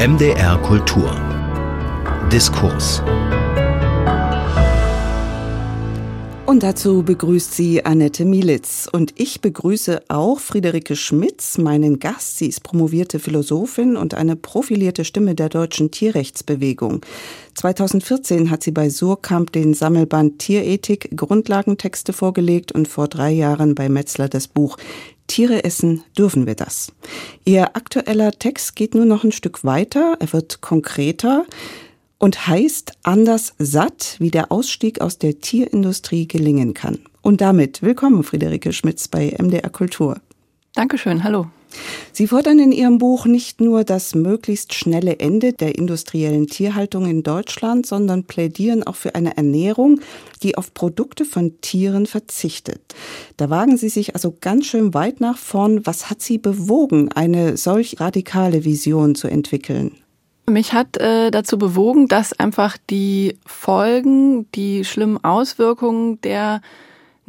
MDR Kultur Diskurs Und dazu begrüßt sie Annette Mielitz. Und ich begrüße auch Friederike Schmitz, meinen Gast. Sie ist promovierte Philosophin und eine profilierte Stimme der deutschen Tierrechtsbewegung. 2014 hat sie bei Surkamp den Sammelband Tierethik Grundlagentexte vorgelegt und vor drei Jahren bei Metzler das Buch Tiere essen, dürfen wir das? Ihr aktueller Text geht nur noch ein Stück weiter. Er wird konkreter und heißt anders satt, wie der Ausstieg aus der Tierindustrie gelingen kann. Und damit willkommen, Friederike Schmitz bei MDR Kultur. Dankeschön, hallo. Sie fordern in Ihrem Buch nicht nur das möglichst schnelle Ende der industriellen Tierhaltung in Deutschland, sondern plädieren auch für eine Ernährung, die auf Produkte von Tieren verzichtet. Da wagen Sie sich also ganz schön weit nach vorn. Was hat Sie bewogen, eine solch radikale Vision zu entwickeln? Mich hat äh, dazu bewogen, dass einfach die Folgen, die schlimmen Auswirkungen der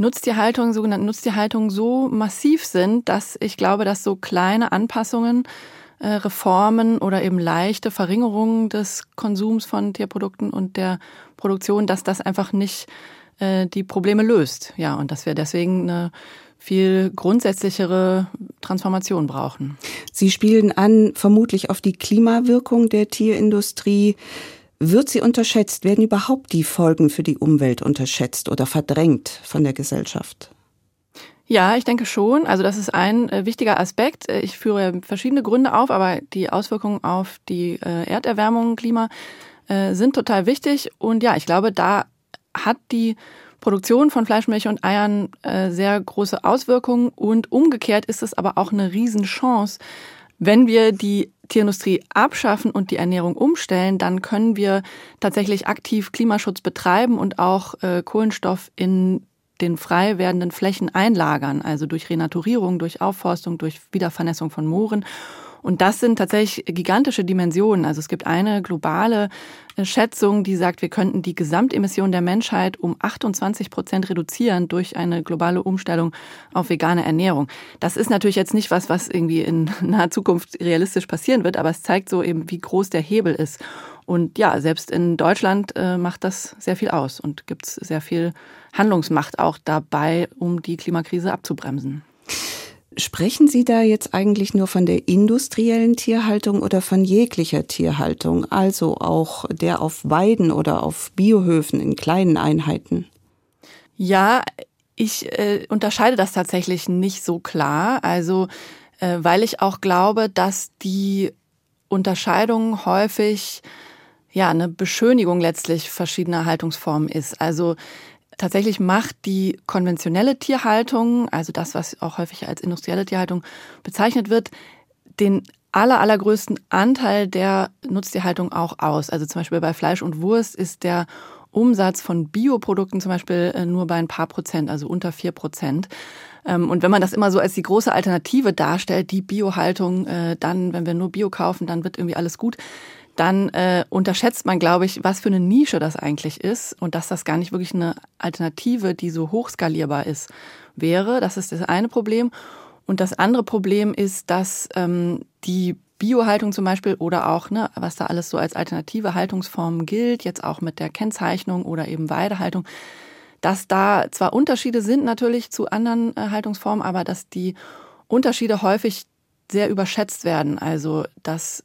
Nutztierhaltung, sogenannten Nutztierhaltung, so massiv sind, dass ich glaube, dass so kleine Anpassungen, äh, Reformen oder eben leichte Verringerungen des Konsums von Tierprodukten und der Produktion, dass das einfach nicht äh, die Probleme löst. Ja, und dass wir deswegen eine viel grundsätzlichere Transformation brauchen. Sie spielen an vermutlich auf die Klimawirkung der Tierindustrie. Wird sie unterschätzt? Werden überhaupt die Folgen für die Umwelt unterschätzt oder verdrängt von der Gesellschaft? Ja, ich denke schon. Also das ist ein äh, wichtiger Aspekt. Äh, ich führe verschiedene Gründe auf, aber die Auswirkungen auf die äh, Erderwärmung, Klima sind total wichtig. Und ja, ich glaube, da hat die Produktion von Fleisch, Milch und Eiern sehr große Auswirkungen und umgekehrt ist es aber auch eine Riesenchance. Wenn wir die Tierindustrie abschaffen und die Ernährung umstellen, dann können wir tatsächlich aktiv Klimaschutz betreiben und auch äh, Kohlenstoff in den frei werdenden Flächen einlagern, also durch Renaturierung, durch Aufforstung, durch Wiedervernässung von Mooren. Und das sind tatsächlich gigantische Dimensionen. Also es gibt eine globale äh, Schätzung, die sagt, wir könnten die Gesamtemission der Menschheit um 28 Prozent reduzieren durch eine globale Umstellung auf vegane Ernährung. Das ist natürlich jetzt nicht was, was irgendwie in naher Zukunft realistisch passieren wird, aber es zeigt so eben, wie groß der Hebel ist. Und ja, selbst in Deutschland äh, macht das sehr viel aus und gibt es sehr viel Handlungsmacht auch dabei, um die Klimakrise abzubremsen. Sprechen Sie da jetzt eigentlich nur von der industriellen Tierhaltung oder von jeglicher Tierhaltung, also auch der auf Weiden oder auf Biohöfen in kleinen Einheiten? Ja, ich äh, unterscheide das tatsächlich nicht so klar, also äh, weil ich auch glaube, dass die Unterscheidung häufig ja eine Beschönigung letztlich verschiedener Haltungsformen ist. Also Tatsächlich macht die konventionelle Tierhaltung, also das, was auch häufig als industrielle Tierhaltung bezeichnet wird, den aller, allergrößten Anteil der Nutztierhaltung auch aus. Also zum Beispiel bei Fleisch und Wurst ist der Umsatz von Bioprodukten zum Beispiel äh, nur bei ein paar Prozent, also unter vier Prozent. Ähm, und wenn man das immer so als die große Alternative darstellt, die Biohaltung, äh, dann, wenn wir nur Bio kaufen, dann wird irgendwie alles gut dann äh, unterschätzt man, glaube ich, was für eine Nische das eigentlich ist und dass das gar nicht wirklich eine Alternative, die so hochskalierbar ist, wäre. Das ist das eine Problem. Und das andere Problem ist, dass ähm, die Biohaltung zum Beispiel oder auch, ne, was da alles so als alternative Haltungsformen gilt, jetzt auch mit der Kennzeichnung oder eben Weidehaltung, dass da zwar Unterschiede sind natürlich zu anderen äh, Haltungsformen, aber dass die Unterschiede häufig sehr überschätzt werden. Also, dass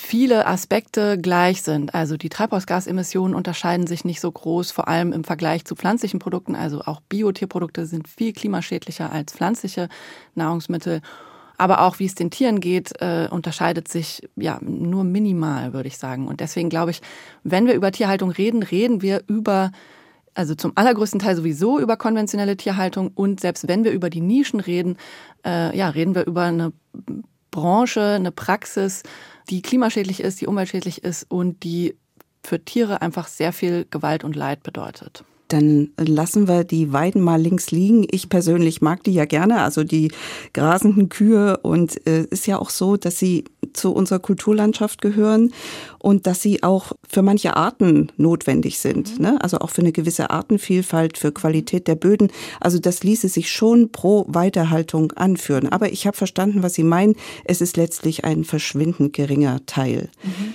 viele Aspekte gleich sind. Also die Treibhausgasemissionen unterscheiden sich nicht so groß, vor allem im Vergleich zu pflanzlichen Produkten. Also auch Biotierprodukte sind viel klimaschädlicher als pflanzliche Nahrungsmittel. Aber auch wie es den Tieren geht, äh, unterscheidet sich ja nur minimal, würde ich sagen. Und deswegen glaube ich, wenn wir über Tierhaltung reden, reden wir über also zum allergrößten Teil sowieso über konventionelle Tierhaltung und selbst wenn wir über die Nischen reden, äh, ja, reden wir über eine Branche, eine Praxis, die klimaschädlich ist, die umweltschädlich ist und die für Tiere einfach sehr viel Gewalt und Leid bedeutet. Dann lassen wir die Weiden mal links liegen. Ich persönlich mag die ja gerne, also die grasenden Kühe. Und es äh, ist ja auch so, dass sie zu unserer Kulturlandschaft gehören und dass sie auch für manche Arten notwendig sind. Mhm. Ne? Also auch für eine gewisse Artenvielfalt, für Qualität der Böden. Also das ließe sich schon pro Weiterhaltung anführen. Aber ich habe verstanden, was Sie meinen. Es ist letztlich ein verschwindend geringer Teil. Mhm.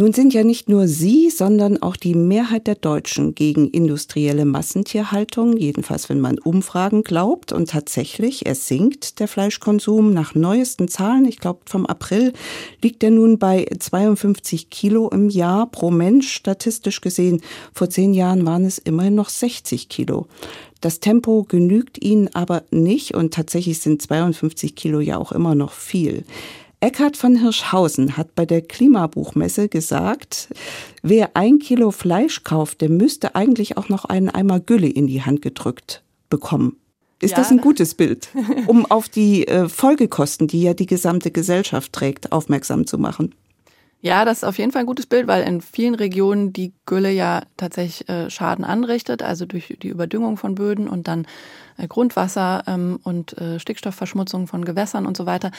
Nun sind ja nicht nur Sie, sondern auch die Mehrheit der Deutschen gegen industrielle Massentierhaltung, jedenfalls wenn man Umfragen glaubt. Und tatsächlich, es sinkt der Fleischkonsum. Nach neuesten Zahlen, ich glaube vom April, liegt er nun bei 52 Kilo im Jahr pro Mensch. Statistisch gesehen, vor zehn Jahren waren es immerhin noch 60 Kilo. Das Tempo genügt ihnen aber nicht und tatsächlich sind 52 Kilo ja auch immer noch viel. Eckhard von Hirschhausen hat bei der Klimabuchmesse gesagt, wer ein Kilo Fleisch kauft, der müsste eigentlich auch noch einen Eimer Gülle in die Hand gedrückt bekommen. Ist ja. das ein gutes Bild, um auf die äh, Folgekosten, die ja die gesamte Gesellschaft trägt, aufmerksam zu machen? Ja, das ist auf jeden Fall ein gutes Bild, weil in vielen Regionen die Gülle ja tatsächlich äh, Schaden anrichtet, also durch die Überdüngung von Böden und dann äh, Grundwasser ähm, und äh, Stickstoffverschmutzung von Gewässern und so weiter.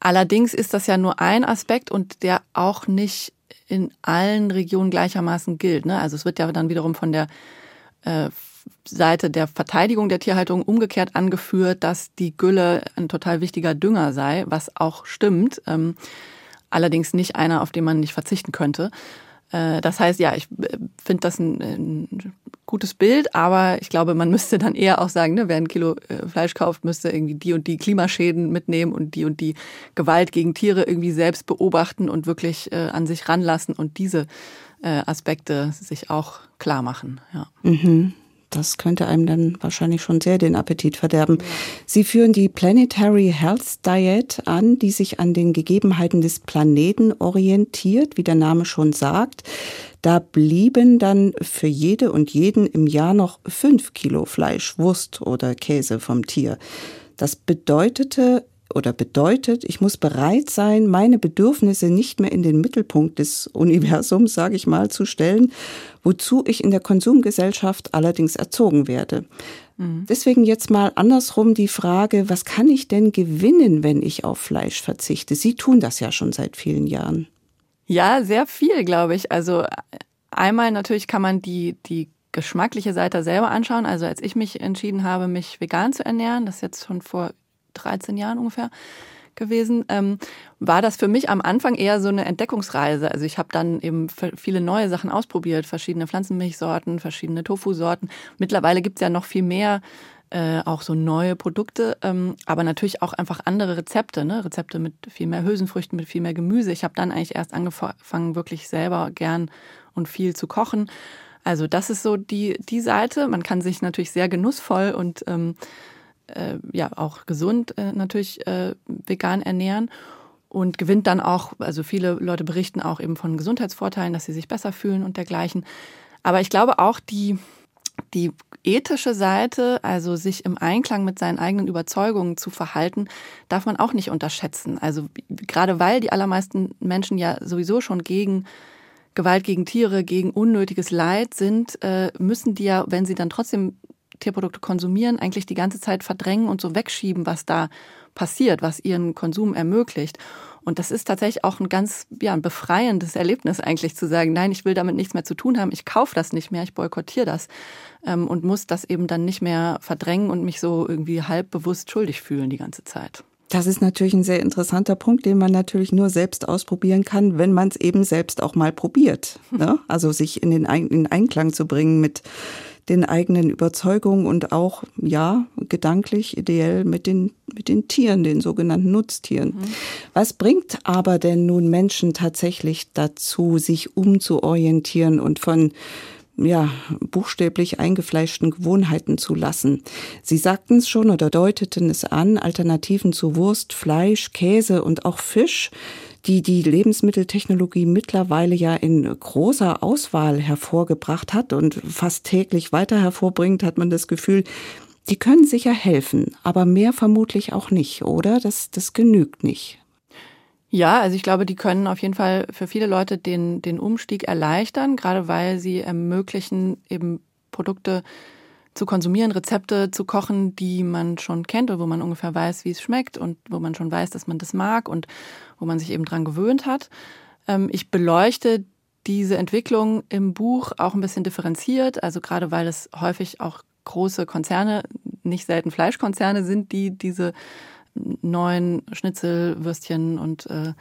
Allerdings ist das ja nur ein Aspekt und der auch nicht in allen Regionen gleichermaßen gilt. Ne? Also es wird ja dann wiederum von der äh, Seite der Verteidigung der Tierhaltung umgekehrt angeführt, dass die Gülle ein total wichtiger Dünger sei, was auch stimmt. Ähm, allerdings nicht einer, auf den man nicht verzichten könnte. Äh, das heißt, ja, ich äh, finde das ein, ein, gutes Bild, aber ich glaube, man müsste dann eher auch sagen, ne, wer ein Kilo äh, Fleisch kauft, müsste irgendwie die und die Klimaschäden mitnehmen und die und die Gewalt gegen Tiere irgendwie selbst beobachten und wirklich äh, an sich ranlassen und diese äh, Aspekte sich auch klar machen. Ja. Mhm. Das könnte einem dann wahrscheinlich schon sehr den Appetit verderben. Sie führen die Planetary Health Diet an, die sich an den Gegebenheiten des Planeten orientiert, wie der Name schon sagt. Da blieben dann für jede und jeden im Jahr noch fünf Kilo Fleisch, Wurst oder Käse vom Tier. Das bedeutete oder bedeutet, ich muss bereit sein, meine Bedürfnisse nicht mehr in den Mittelpunkt des Universums, sage ich mal, zu stellen, wozu ich in der Konsumgesellschaft allerdings erzogen werde. Mhm. Deswegen jetzt mal andersrum die Frage, was kann ich denn gewinnen, wenn ich auf Fleisch verzichte? Sie tun das ja schon seit vielen Jahren. Ja, sehr viel, glaube ich. Also einmal natürlich kann man die, die geschmackliche Seite selber anschauen. Also als ich mich entschieden habe, mich vegan zu ernähren, das ist jetzt schon vor 13 Jahren ungefähr gewesen, ähm, war das für mich am Anfang eher so eine Entdeckungsreise. Also ich habe dann eben viele neue Sachen ausprobiert, verschiedene Pflanzenmilchsorten, verschiedene Tofu-Sorten. Mittlerweile gibt es ja noch viel mehr äh, auch so neue Produkte, ähm, aber natürlich auch einfach andere Rezepte, ne? Rezepte mit viel mehr Hülsenfrüchten, mit viel mehr Gemüse. Ich habe dann eigentlich erst angefangen, wirklich selber gern und viel zu kochen. Also das ist so die, die Seite. Man kann sich natürlich sehr genussvoll und ähm, äh, ja auch gesund äh, natürlich äh, vegan ernähren und gewinnt dann auch, also viele Leute berichten auch eben von Gesundheitsvorteilen, dass sie sich besser fühlen und dergleichen. Aber ich glaube auch die, die ethische Seite, also sich im Einklang mit seinen eigenen Überzeugungen zu verhalten, darf man auch nicht unterschätzen. Also gerade weil die allermeisten Menschen ja sowieso schon gegen Gewalt gegen Tiere, gegen unnötiges Leid sind, äh, müssen die ja, wenn sie dann trotzdem Tierprodukte konsumieren, eigentlich die ganze Zeit verdrängen und so wegschieben, was da passiert, was ihren Konsum ermöglicht. Und das ist tatsächlich auch ein ganz ja, ein befreiendes Erlebnis eigentlich zu sagen, nein, ich will damit nichts mehr zu tun haben, ich kaufe das nicht mehr, ich boykottiere das ähm, und muss das eben dann nicht mehr verdrängen und mich so irgendwie halb bewusst schuldig fühlen die ganze Zeit. Das ist natürlich ein sehr interessanter Punkt, den man natürlich nur selbst ausprobieren kann, wenn man es eben selbst auch mal probiert. Ne? Also sich in den in Einklang zu bringen mit den eigenen Überzeugungen und auch, ja, gedanklich, ideell mit den, mit den Tieren, den sogenannten Nutztieren. Mhm. Was bringt aber denn nun Menschen tatsächlich dazu, sich umzuorientieren und von ja, buchstäblich eingefleischten Gewohnheiten zu lassen. Sie sagten es schon oder deuteten es an, Alternativen zu Wurst, Fleisch, Käse und auch Fisch die die Lebensmitteltechnologie mittlerweile ja in großer Auswahl hervorgebracht hat und fast täglich weiter hervorbringt, hat man das Gefühl, die können sicher helfen, aber mehr vermutlich auch nicht, oder? Das, das genügt nicht. Ja, also ich glaube, die können auf jeden Fall für viele Leute den, den Umstieg erleichtern, gerade weil sie ermöglichen, eben Produkte zu konsumieren, Rezepte zu kochen, die man schon kennt und wo man ungefähr weiß, wie es schmeckt und wo man schon weiß, dass man das mag und wo man sich eben dran gewöhnt hat. Ähm, ich beleuchte diese Entwicklung im Buch auch ein bisschen differenziert, also gerade weil es häufig auch große Konzerne, nicht selten Fleischkonzerne sind, die diese neuen Schnitzel, Würstchen und äh,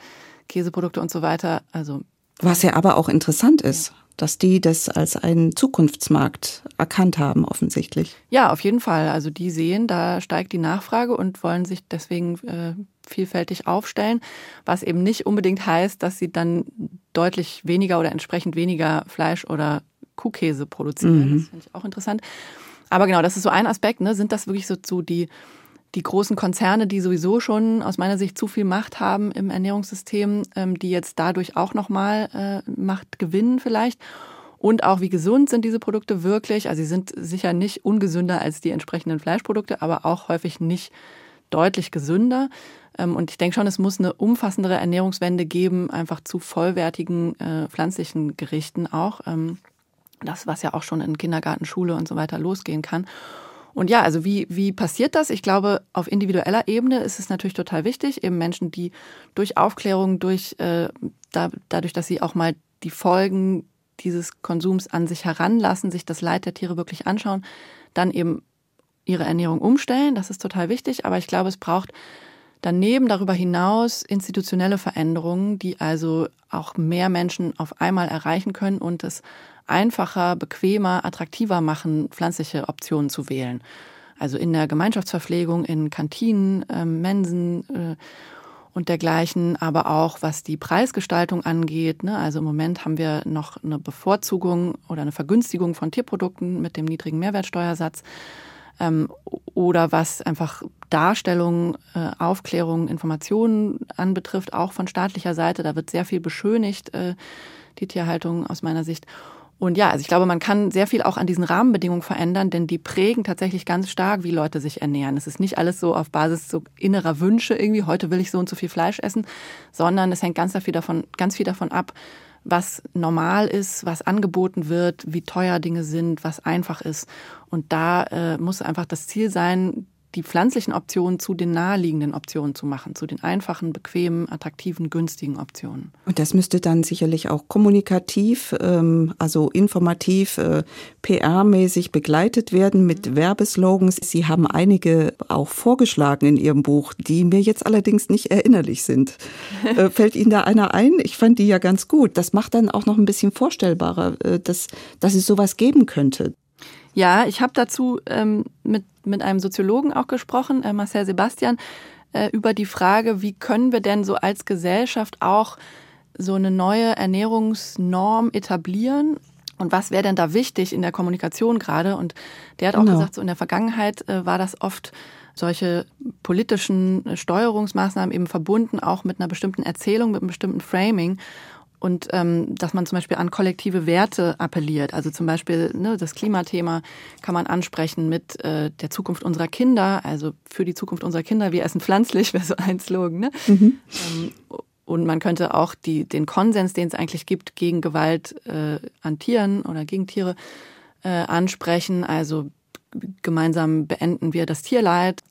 Käseprodukte und so weiter, also was ja aber auch interessant ist, dass die das als einen Zukunftsmarkt erkannt haben, offensichtlich. Ja, auf jeden Fall. Also die sehen, da steigt die Nachfrage und wollen sich deswegen äh, vielfältig aufstellen, was eben nicht unbedingt heißt, dass sie dann deutlich weniger oder entsprechend weniger Fleisch oder Kuhkäse produzieren. Mhm. Das finde ich auch interessant. Aber genau, das ist so ein Aspekt. Ne? Sind das wirklich so, so die die großen Konzerne, die sowieso schon aus meiner Sicht zu viel Macht haben im Ernährungssystem, ähm, die jetzt dadurch auch nochmal äh, Macht gewinnen vielleicht. Und auch wie gesund sind diese Produkte wirklich. Also sie sind sicher nicht ungesünder als die entsprechenden Fleischprodukte, aber auch häufig nicht deutlich gesünder. Ähm, und ich denke schon, es muss eine umfassendere Ernährungswende geben, einfach zu vollwertigen äh, pflanzlichen Gerichten auch. Ähm, das, was ja auch schon in Kindergarten, Schule und so weiter losgehen kann. Und ja, also wie, wie passiert das? Ich glaube, auf individueller Ebene ist es natürlich total wichtig, eben Menschen, die durch Aufklärung, durch äh, da, dadurch, dass sie auch mal die Folgen dieses Konsums an sich heranlassen, sich das Leid der Tiere wirklich anschauen, dann eben ihre Ernährung umstellen. Das ist total wichtig. Aber ich glaube, es braucht daneben darüber hinaus institutionelle Veränderungen, die also auch mehr Menschen auf einmal erreichen können und es einfacher, bequemer, attraktiver machen, pflanzliche Optionen zu wählen. Also in der Gemeinschaftsverpflegung, in Kantinen, äh, Mensen äh, und dergleichen, aber auch was die Preisgestaltung angeht. Ne? Also im Moment haben wir noch eine Bevorzugung oder eine Vergünstigung von Tierprodukten mit dem niedrigen Mehrwertsteuersatz. Ähm, oder was einfach Darstellung, äh, Aufklärung, Informationen anbetrifft, auch von staatlicher Seite. Da wird sehr viel beschönigt, äh, die Tierhaltung aus meiner Sicht. Und ja, also ich glaube, man kann sehr viel auch an diesen Rahmenbedingungen verändern, denn die prägen tatsächlich ganz stark, wie Leute sich ernähren. Es ist nicht alles so auf Basis so innerer Wünsche irgendwie, heute will ich so und so viel Fleisch essen, sondern es hängt ganz viel davon, ganz viel davon ab, was normal ist, was angeboten wird, wie teuer Dinge sind, was einfach ist. Und da äh, muss einfach das Ziel sein, die pflanzlichen Optionen zu den naheliegenden Optionen zu machen, zu den einfachen, bequemen, attraktiven, günstigen Optionen. Und das müsste dann sicherlich auch kommunikativ, ähm, also informativ, äh, PR-mäßig begleitet werden mit mhm. Werbeslogans. Sie haben einige auch vorgeschlagen in Ihrem Buch, die mir jetzt allerdings nicht erinnerlich sind. äh, fällt Ihnen da einer ein? Ich fand die ja ganz gut. Das macht dann auch noch ein bisschen vorstellbarer, äh, dass, dass es sowas geben könnte. Ja, ich habe dazu ähm, mit, mit einem Soziologen auch gesprochen, äh, Marcel Sebastian, äh, über die Frage, wie können wir denn so als Gesellschaft auch so eine neue Ernährungsnorm etablieren und was wäre denn da wichtig in der Kommunikation gerade? Und der hat auch genau. gesagt, so in der Vergangenheit äh, war das oft solche politischen Steuerungsmaßnahmen eben verbunden auch mit einer bestimmten Erzählung, mit einem bestimmten Framing und ähm, dass man zum Beispiel an kollektive Werte appelliert. Also zum Beispiel ne, das Klimathema kann man ansprechen mit äh, der Zukunft unserer Kinder, also für die Zukunft unserer Kinder, wir essen pflanzlich, wäre so ein Slogan. Ne? Mhm. Ähm, und man könnte auch die, den Konsens, den es eigentlich gibt, gegen Gewalt äh, an Tieren oder gegen Tiere äh, ansprechen. Also gemeinsam beenden wir das Tierleid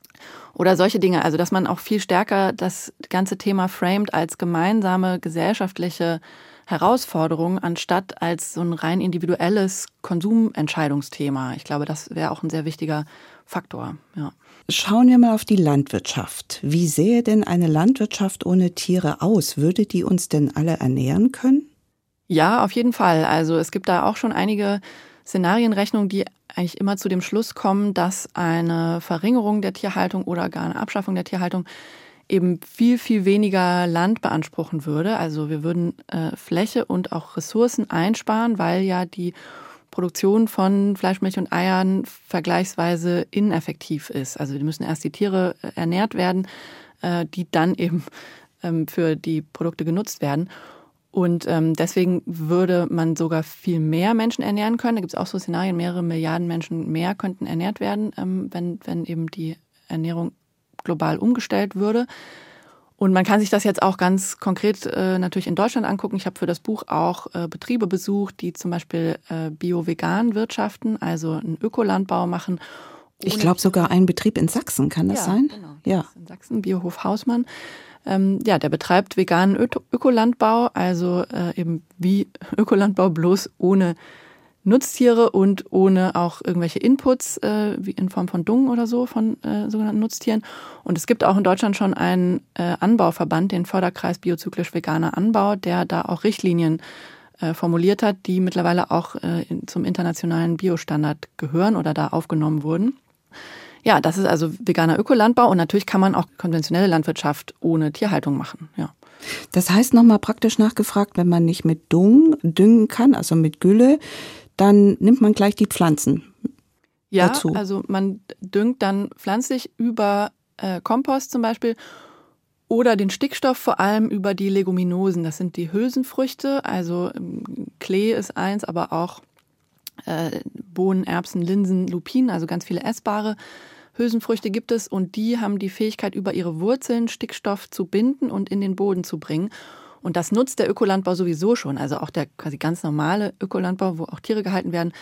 oder solche Dinge. Also, dass man auch viel stärker das ganze Thema framed als gemeinsame gesellschaftliche Herausforderung, anstatt als so ein rein individuelles Konsumentscheidungsthema. Ich glaube, das wäre auch ein sehr wichtiger Faktor. Ja. Schauen wir mal auf die Landwirtschaft. Wie sähe denn eine Landwirtschaft ohne Tiere aus? Würde die uns denn alle ernähren können? Ja, auf jeden Fall. Also es gibt da auch schon einige Szenarienrechnungen, die eigentlich immer zu dem Schluss kommen, dass eine Verringerung der Tierhaltung oder gar eine Abschaffung der Tierhaltung eben viel, viel weniger Land beanspruchen würde. Also wir würden äh, Fläche und auch Ressourcen einsparen, weil ja die Produktion von Fleisch, Milch und Eiern vergleichsweise ineffektiv ist. Also wir müssen erst die Tiere äh, ernährt werden, äh, die dann eben ähm, für die Produkte genutzt werden. Und ähm, deswegen würde man sogar viel mehr Menschen ernähren können. Da gibt es auch so Szenarien, mehrere Milliarden Menschen mehr könnten ernährt werden, ähm, wenn, wenn eben die Ernährung global umgestellt würde. Und man kann sich das jetzt auch ganz konkret äh, natürlich in Deutschland angucken. Ich habe für das Buch auch äh, Betriebe besucht, die zum Beispiel äh, bio-vegan wirtschaften, also einen Ökolandbau machen. Ich glaube sogar ein Betrieb in Sachsen, kann das ja, sein? Genau, ja, in Sachsen, Biohof Hausmann. Ähm, ja, der betreibt veganen Ö Ökolandbau, also äh, eben wie Ökolandbau, bloß ohne Nutztiere und ohne auch irgendwelche Inputs, äh, wie in Form von Dung oder so, von äh, sogenannten Nutztieren. Und es gibt auch in Deutschland schon einen äh, Anbauverband, den Förderkreis Biozyklisch Veganer Anbau, der da auch Richtlinien äh, formuliert hat, die mittlerweile auch äh, zum internationalen Biostandard gehören oder da aufgenommen wurden. Ja, das ist also veganer Ökolandbau und natürlich kann man auch konventionelle Landwirtschaft ohne Tierhaltung machen, ja. Das heißt nochmal praktisch nachgefragt, wenn man nicht mit Dung düngen kann, also mit Gülle, dann nimmt man gleich die Pflanzen ja, dazu. also man düngt dann pflanzlich über äh, Kompost zum Beispiel oder den Stickstoff vor allem über die Leguminosen. Das sind die Hülsenfrüchte, also ähm, Klee ist eins, aber auch äh, Bohnen, Erbsen, Linsen, Lupinen, also ganz viele essbare Hülsenfrüchte gibt es und die haben die Fähigkeit, über ihre Wurzeln Stickstoff zu binden und in den Boden zu bringen. Und das nutzt der Ökolandbau sowieso schon. Also auch der quasi ganz normale Ökolandbau, wo auch Tiere gehalten werden,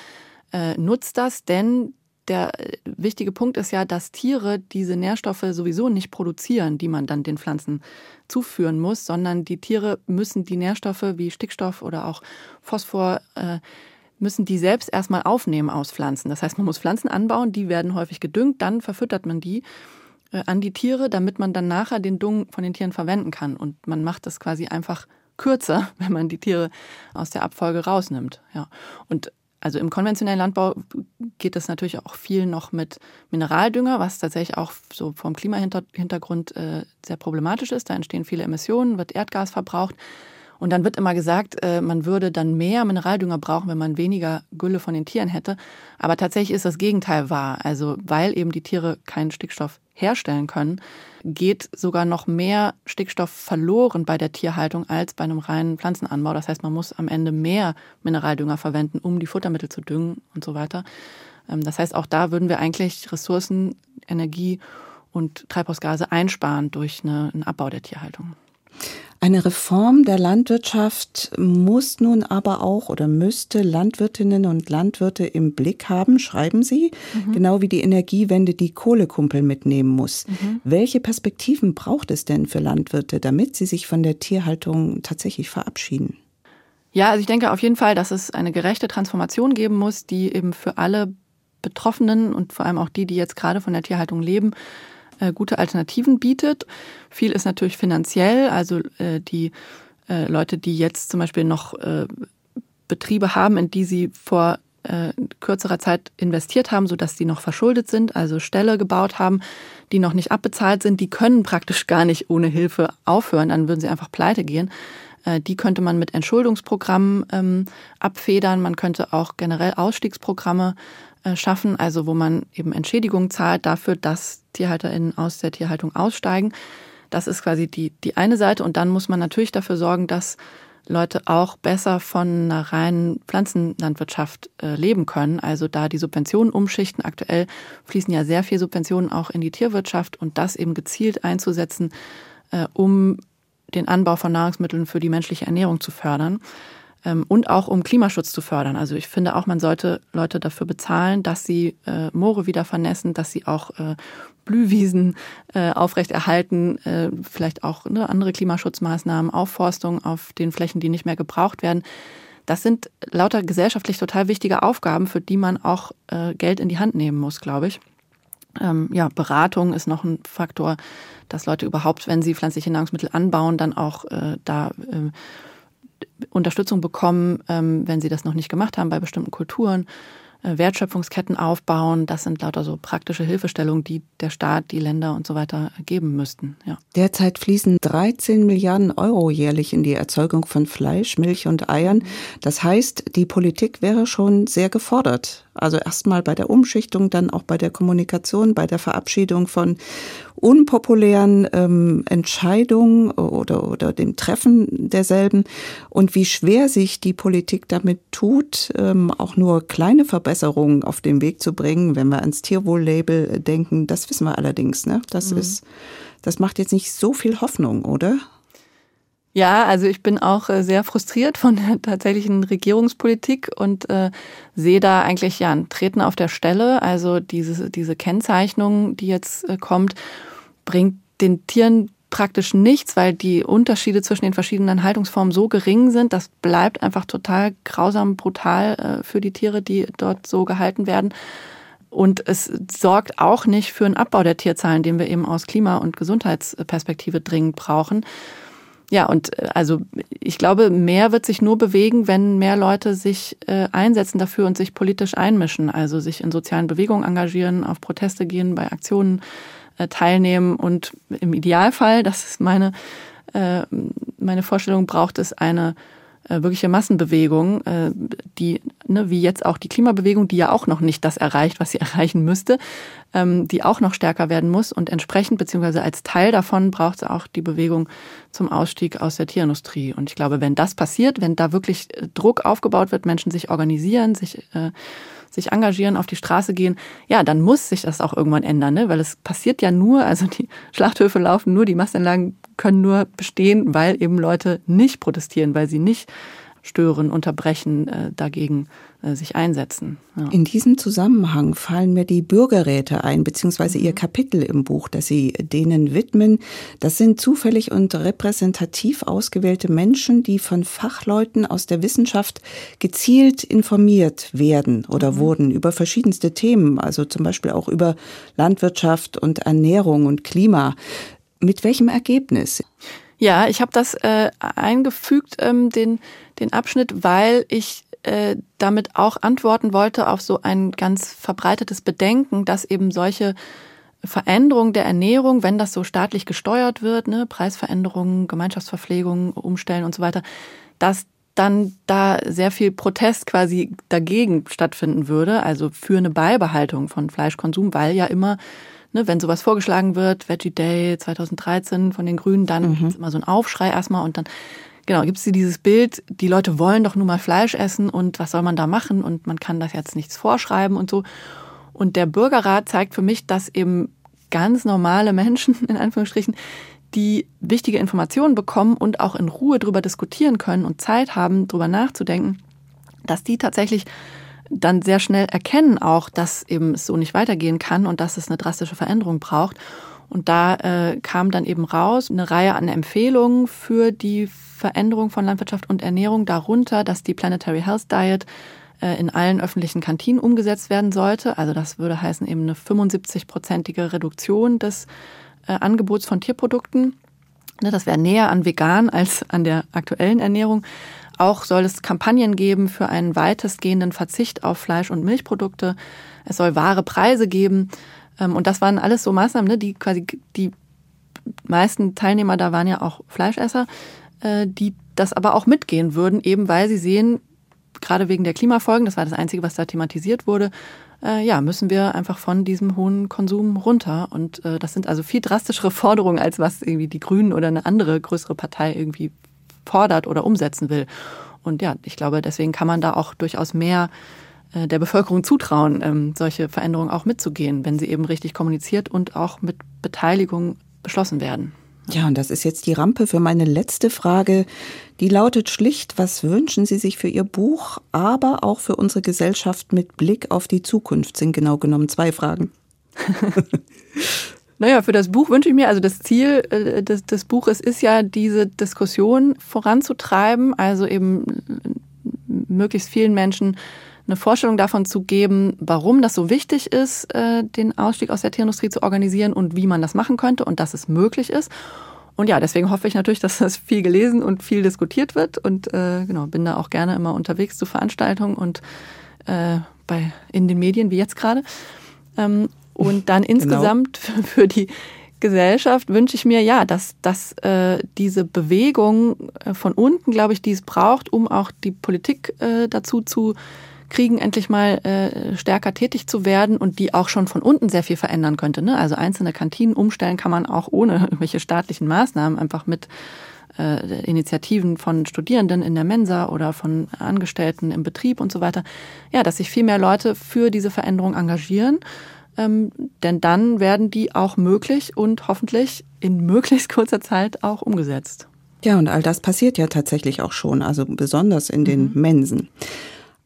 äh, nutzt das, denn der äh, wichtige Punkt ist ja, dass Tiere diese Nährstoffe sowieso nicht produzieren, die man dann den Pflanzen zuführen muss, sondern die Tiere müssen die Nährstoffe wie Stickstoff oder auch Phosphor äh, müssen die selbst erstmal aufnehmen aus Pflanzen. Das heißt, man muss Pflanzen anbauen, die werden häufig gedüngt, dann verfüttert man die äh, an die Tiere, damit man dann nachher den Dung von den Tieren verwenden kann. Und man macht das quasi einfach kürzer, wenn man die Tiere aus der Abfolge rausnimmt. Ja. Und also im konventionellen Landbau geht es natürlich auch viel noch mit Mineraldünger, was tatsächlich auch so vom Klimahintergrund äh, sehr problematisch ist. Da entstehen viele Emissionen, wird Erdgas verbraucht. Und dann wird immer gesagt, äh, man würde dann mehr Mineraldünger brauchen, wenn man weniger Gülle von den Tieren hätte. Aber tatsächlich ist das Gegenteil wahr. Also weil eben die Tiere keinen Stickstoff herstellen können, geht sogar noch mehr Stickstoff verloren bei der Tierhaltung als bei einem reinen Pflanzenanbau. Das heißt, man muss am Ende mehr Mineraldünger verwenden, um die Futtermittel zu düngen und so weiter. Ähm, das heißt, auch da würden wir eigentlich Ressourcen, Energie und Treibhausgase einsparen durch einen Abbau der Tierhaltung. Eine Reform der Landwirtschaft muss nun aber auch oder müsste Landwirtinnen und Landwirte im Blick haben, schreiben Sie, mhm. genau wie die Energiewende die Kohlekumpel mitnehmen muss. Mhm. Welche Perspektiven braucht es denn für Landwirte, damit sie sich von der Tierhaltung tatsächlich verabschieden? Ja, also ich denke auf jeden Fall, dass es eine gerechte Transformation geben muss, die eben für alle Betroffenen und vor allem auch die, die jetzt gerade von der Tierhaltung leben, äh, gute Alternativen bietet. Viel ist natürlich finanziell, also äh, die äh, Leute, die jetzt zum Beispiel noch Betriebe haben, in die sie vor kürzerer Zeit investiert haben, sodass die noch verschuldet sind, also Ställe gebaut haben, die noch nicht abbezahlt sind, die können praktisch gar nicht ohne Hilfe aufhören, dann würden sie einfach pleite gehen. Die könnte man mit Entschuldungsprogrammen ähm, abfedern. Man könnte auch generell Ausstiegsprogramme schaffen, also wo man eben Entschädigung zahlt dafür, dass TierhalterInnen aus der Tierhaltung aussteigen. Das ist quasi die, die eine Seite. Und dann muss man natürlich dafür sorgen, dass Leute auch besser von einer reinen Pflanzenlandwirtschaft äh, leben können. Also da die Subventionen umschichten. Aktuell fließen ja sehr viel Subventionen auch in die Tierwirtschaft und das eben gezielt einzusetzen, äh, um den Anbau von Nahrungsmitteln für die menschliche Ernährung zu fördern und auch um Klimaschutz zu fördern. Also ich finde auch, man sollte Leute dafür bezahlen, dass sie äh, Moore wieder vernässen, dass sie auch äh, Blühwiesen äh, aufrechterhalten, äh, vielleicht auch ne, andere Klimaschutzmaßnahmen, Aufforstung auf den Flächen, die nicht mehr gebraucht werden. Das sind lauter gesellschaftlich total wichtige Aufgaben, für die man auch äh, Geld in die Hand nehmen muss, glaube ich. Ähm, ja, Beratung ist noch ein Faktor, dass Leute überhaupt, wenn sie pflanzliche Nahrungsmittel anbauen, dann auch äh, da äh, Unterstützung bekommen, ähm, wenn sie das noch nicht gemacht haben bei bestimmten Kulturen. Äh, Wertschöpfungsketten aufbauen. Das sind lauter so praktische Hilfestellungen, die der Staat, die Länder und so weiter geben müssten. Ja. Derzeit fließen 13 Milliarden Euro jährlich in die Erzeugung von Fleisch, Milch und Eiern. Das heißt, die Politik wäre schon sehr gefordert. Also erstmal bei der Umschichtung, dann auch bei der Kommunikation, bei der Verabschiedung von unpopulären ähm, Entscheidungen oder, oder dem Treffen derselben und wie schwer sich die Politik damit tut, ähm, auch nur kleine Verbesserungen auf den Weg zu bringen. Wenn wir ans Tierwohl-Label denken, das wissen wir allerdings. Ne? Das mhm. ist Das macht jetzt nicht so viel Hoffnung, oder? Ja, also ich bin auch äh, sehr frustriert von der tatsächlichen Regierungspolitik und äh, sehe da eigentlich ja ein Treten auf der Stelle. Also diese, diese Kennzeichnung, die jetzt äh, kommt, bringt den Tieren praktisch nichts, weil die Unterschiede zwischen den verschiedenen Haltungsformen so gering sind. Das bleibt einfach total grausam, brutal äh, für die Tiere, die dort so gehalten werden. Und es sorgt auch nicht für einen Abbau der Tierzahlen, den wir eben aus Klima- und Gesundheitsperspektive dringend brauchen. Ja, und äh, also ich glaube, mehr wird sich nur bewegen, wenn mehr Leute sich äh, einsetzen dafür und sich politisch einmischen, also sich in sozialen Bewegungen engagieren, auf Proteste gehen, bei Aktionen äh, teilnehmen. Und im Idealfall, das ist meine, äh, meine Vorstellung, braucht es eine äh, wirkliche Massenbewegung, äh, die, ne, wie jetzt auch die Klimabewegung, die ja auch noch nicht das erreicht, was sie erreichen müsste, ähm, die auch noch stärker werden muss und entsprechend beziehungsweise als Teil davon braucht es auch die Bewegung zum Ausstieg aus der Tierindustrie. Und ich glaube, wenn das passiert, wenn da wirklich äh, Druck aufgebaut wird, Menschen sich organisieren, sich äh, sich engagieren, auf die Straße gehen, ja, dann muss sich das auch irgendwann ändern, ne? weil es passiert ja nur, also die Schlachthöfe laufen nur, die Massenanlagen können nur bestehen, weil eben Leute nicht protestieren, weil sie nicht stören, unterbrechen, äh, dagegen äh, sich einsetzen. Ja. In diesem Zusammenhang fallen mir die Bürgerräte ein, beziehungsweise ihr mhm. Kapitel im Buch, das Sie denen widmen. Das sind zufällig und repräsentativ ausgewählte Menschen, die von Fachleuten aus der Wissenschaft gezielt informiert werden oder mhm. wurden über verschiedenste Themen, also zum Beispiel auch über Landwirtschaft und Ernährung und Klima. Mit welchem Ergebnis? Ja, ich habe das äh, eingefügt, ähm, den, den Abschnitt, weil ich äh, damit auch antworten wollte auf so ein ganz verbreitetes Bedenken, dass eben solche Veränderungen der Ernährung, wenn das so staatlich gesteuert wird, ne, Preisveränderungen, Gemeinschaftsverpflegung, Umstellen und so weiter, dass dann da sehr viel Protest quasi dagegen stattfinden würde, also für eine Beibehaltung von Fleischkonsum, weil ja immer ne, wenn sowas vorgeschlagen wird, Veggie Day 2013 von den Grünen, dann mhm. ist immer so ein Aufschrei erstmal und dann genau, gibt es dieses Bild, die Leute wollen doch nur mal Fleisch essen und was soll man da machen und man kann das jetzt nichts vorschreiben und so. Und der Bürgerrat zeigt für mich, dass eben ganz normale Menschen, in Anführungsstrichen, die wichtige Informationen bekommen und auch in Ruhe darüber diskutieren können und Zeit haben, darüber nachzudenken, dass die tatsächlich dann sehr schnell erkennen auch, dass eben es so nicht weitergehen kann und dass es eine drastische Veränderung braucht. Und da äh, kam dann eben raus eine Reihe an Empfehlungen für die Veränderung von Landwirtschaft und Ernährung, darunter, dass die Planetary Health Diet äh, in allen öffentlichen Kantinen umgesetzt werden sollte. Also das würde heißen eben eine 75-prozentige Reduktion des äh, Angebots von Tierprodukten. Ne, das wäre näher an vegan als an der aktuellen Ernährung. Auch soll es Kampagnen geben für einen weitestgehenden Verzicht auf Fleisch- und Milchprodukte. Es soll wahre Preise geben. Ähm, und das waren alles so Maßnahmen, ne, die quasi die meisten Teilnehmer da waren ja auch Fleischesser, äh, die das aber auch mitgehen würden, eben weil sie sehen, gerade wegen der Klimafolgen, das war das Einzige, was da thematisiert wurde, äh, ja, müssen wir einfach von diesem hohen Konsum runter. Und äh, das sind also viel drastischere Forderungen, als was irgendwie die Grünen oder eine andere größere Partei irgendwie fordert oder umsetzen will. Und ja, ich glaube, deswegen kann man da auch durchaus mehr äh, der Bevölkerung zutrauen, ähm, solche Veränderungen auch mitzugehen, wenn sie eben richtig kommuniziert und auch mit Beteiligung beschlossen werden. Ja, und das ist jetzt die Rampe für meine letzte Frage. Die lautet schlicht, was wünschen Sie sich für Ihr Buch, aber auch für unsere Gesellschaft mit Blick auf die Zukunft? Sind genau genommen zwei Fragen. Naja, für das Buch wünsche ich mir, also das Ziel äh, des, des Buches ist ja, diese Diskussion voranzutreiben, also eben möglichst vielen Menschen eine Vorstellung davon zu geben, warum das so wichtig ist, äh, den Ausstieg aus der Tierindustrie zu organisieren und wie man das machen könnte und dass es möglich ist. Und ja, deswegen hoffe ich natürlich, dass das viel gelesen und viel diskutiert wird und äh, genau bin da auch gerne immer unterwegs zu Veranstaltungen und äh, bei in den Medien wie jetzt gerade. Ähm, und dann genau. insgesamt genau. für die Gesellschaft wünsche ich mir ja, dass, dass äh, diese Bewegung äh, von unten, glaube ich, die es braucht, um auch die Politik äh, dazu zu kriegen, endlich mal äh, stärker tätig zu werden und die auch schon von unten sehr viel verändern könnte. Ne? Also einzelne Kantinen umstellen kann man auch ohne irgendwelche staatlichen Maßnahmen, einfach mit äh, Initiativen von Studierenden in der Mensa oder von Angestellten im Betrieb und so weiter. Ja, dass sich viel mehr Leute für diese Veränderung engagieren ähm, denn dann werden die auch möglich und hoffentlich in möglichst kurzer Zeit auch umgesetzt. Ja, und all das passiert ja tatsächlich auch schon, also besonders in den mhm. Mensen.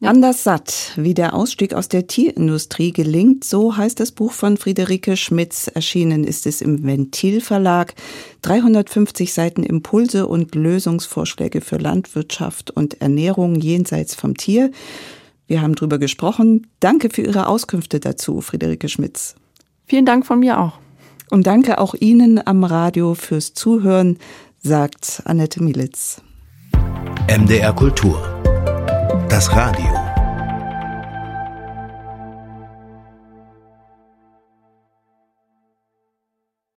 Anders satt, wie der Ausstieg aus der Tierindustrie gelingt, so heißt das Buch von Friederike Schmitz. Erschienen ist es im Ventil Verlag. 350 Seiten Impulse und Lösungsvorschläge für Landwirtschaft und Ernährung jenseits vom Tier. Wir haben drüber gesprochen. Danke für Ihre Auskünfte dazu, Friederike Schmitz. Vielen Dank von mir auch. Und danke auch Ihnen am Radio fürs Zuhören, sagt Annette Militz. MDR Kultur das Radio.